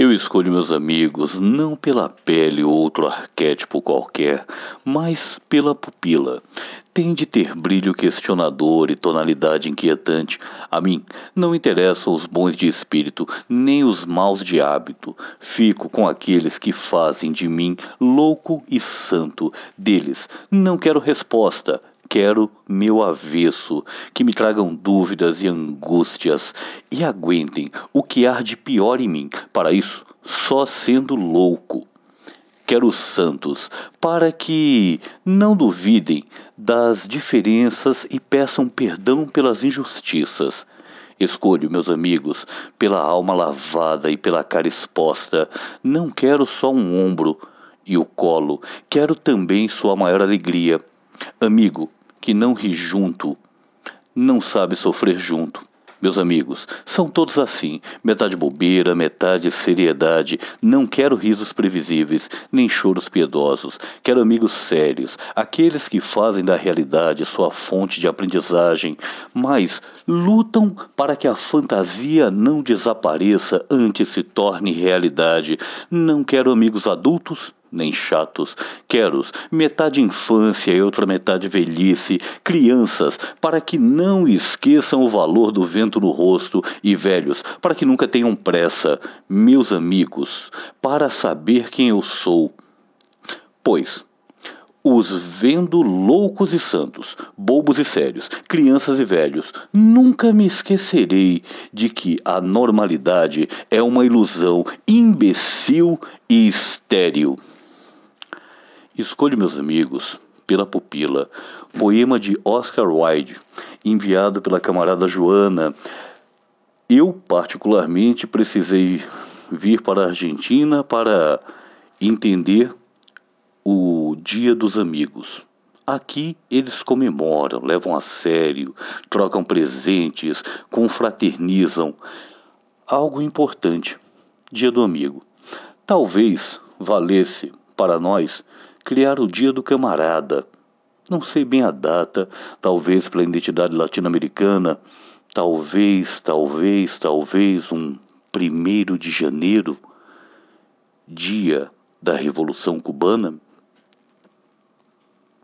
Eu escolho meus amigos não pela pele ou outro arquétipo qualquer, mas pela pupila. Tem de ter brilho questionador e tonalidade inquietante. A mim não interessam os bons de espírito, nem os maus de hábito. Fico com aqueles que fazem de mim louco e santo. Deles não quero resposta, Quero meu avesso, que me tragam dúvidas e angústias e aguentem o que há de pior em mim. Para isso, só sendo louco. Quero santos, para que não duvidem das diferenças e peçam perdão pelas injustiças. Escolho, meus amigos, pela alma lavada e pela cara exposta. Não quero só um ombro e o colo, quero também sua maior alegria. Amigo, que não ri junto, não sabe sofrer junto. Meus amigos, são todos assim, metade bobeira, metade seriedade. Não quero risos previsíveis, nem choros piedosos. Quero amigos sérios, aqueles que fazem da realidade sua fonte de aprendizagem, mas lutam para que a fantasia não desapareça antes se torne realidade. Não quero amigos adultos, nem chatos. Quero-os metade infância e outra metade velhice, crianças, para que não esqueçam o valor do vento no rosto, e velhos, para que nunca tenham pressa, meus amigos, para saber quem eu sou. Pois, os vendo loucos e santos, bobos e sérios, crianças e velhos, nunca me esquecerei de que a normalidade é uma ilusão imbecil e estéril. Escolho meus amigos pela pupila, poema de Oscar Wilde, enviado pela camarada Joana. Eu, particularmente, precisei vir para a Argentina para entender o Dia dos Amigos. Aqui eles comemoram, levam a sério, trocam presentes, confraternizam. Algo importante. Dia do Amigo. Talvez valesse para nós criar o Dia do Camarada. Não sei bem a data, talvez pela identidade latino-americana, talvez, talvez, talvez um primeiro de janeiro, dia da Revolução Cubana.